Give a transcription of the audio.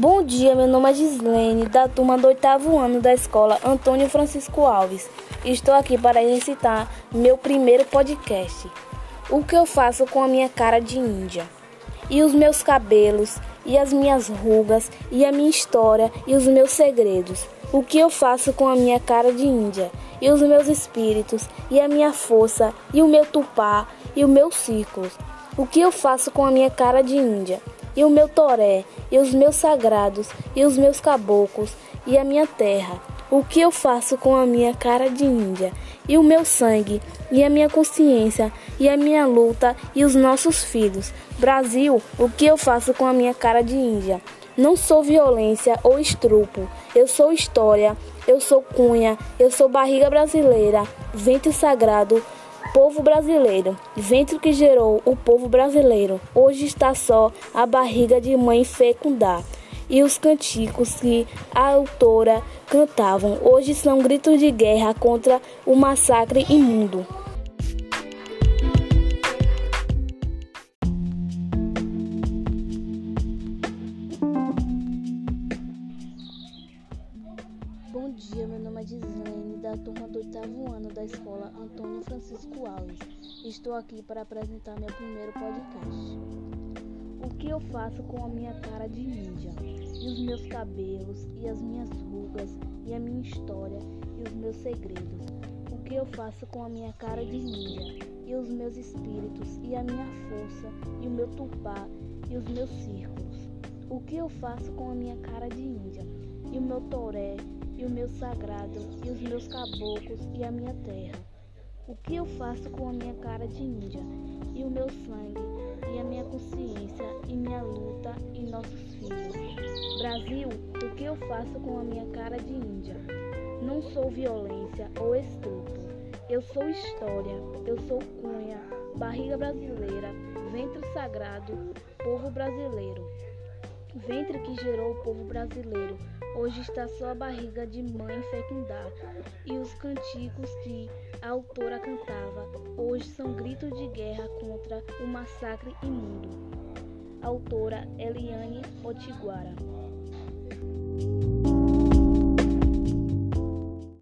Bom dia, meu nome é Gislene, da turma do oitavo ano da escola Antônio Francisco Alves. Estou aqui para recitar meu primeiro podcast. O que eu faço com a minha cara de índia? E os meus cabelos, e as minhas rugas, e a minha história, e os meus segredos. O que eu faço com a minha cara de índia? E os meus espíritos, e a minha força, e o meu tupá, e o meu círculos. O que eu faço com a minha cara de índia? E o meu toré, e os meus sagrados, e os meus caboclos, e a minha terra. O que eu faço com a minha cara de índia, e o meu sangue, e a minha consciência, e a minha luta, e os nossos filhos. Brasil, o que eu faço com a minha cara de índia? Não sou violência ou estrupo, eu sou história, eu sou cunha, eu sou barriga brasileira, vento sagrado, povo brasileiro, ventre que gerou o povo brasileiro, hoje está só a barriga de mãe fecundar. E os canticos que a autora cantavam hoje são gritos de guerra contra o massacre imundo. Gislene, da turma do oitavo ano da escola Antônio Francisco Alves. Estou aqui para apresentar meu primeiro podcast. O que eu faço com a minha cara de ninja? E os meus cabelos, e as minhas rugas, e a minha história, e os meus segredos. O que eu faço com a minha cara de ninja? E os meus espíritos, e a minha força, e o meu tupá, e os meus círculos. O que eu faço com a minha cara de índia? E o meu toré, e o meu sagrado, e os meus caboclos e a minha terra. O que eu faço com a minha cara de índia, e o meu sangue, e a minha consciência, e minha luta, e nossos filhos. Brasil, o que eu faço com a minha cara de índia? Não sou violência ou estupro. Eu sou história, eu sou cunha, barriga brasileira, ventre sagrado, povo brasileiro. Ventre que gerou o povo brasileiro Hoje está só a barriga de mãe fecundar, e os canticos que a autora cantava, hoje são gritos de guerra contra o massacre imundo. Autora Eliane Otiguara.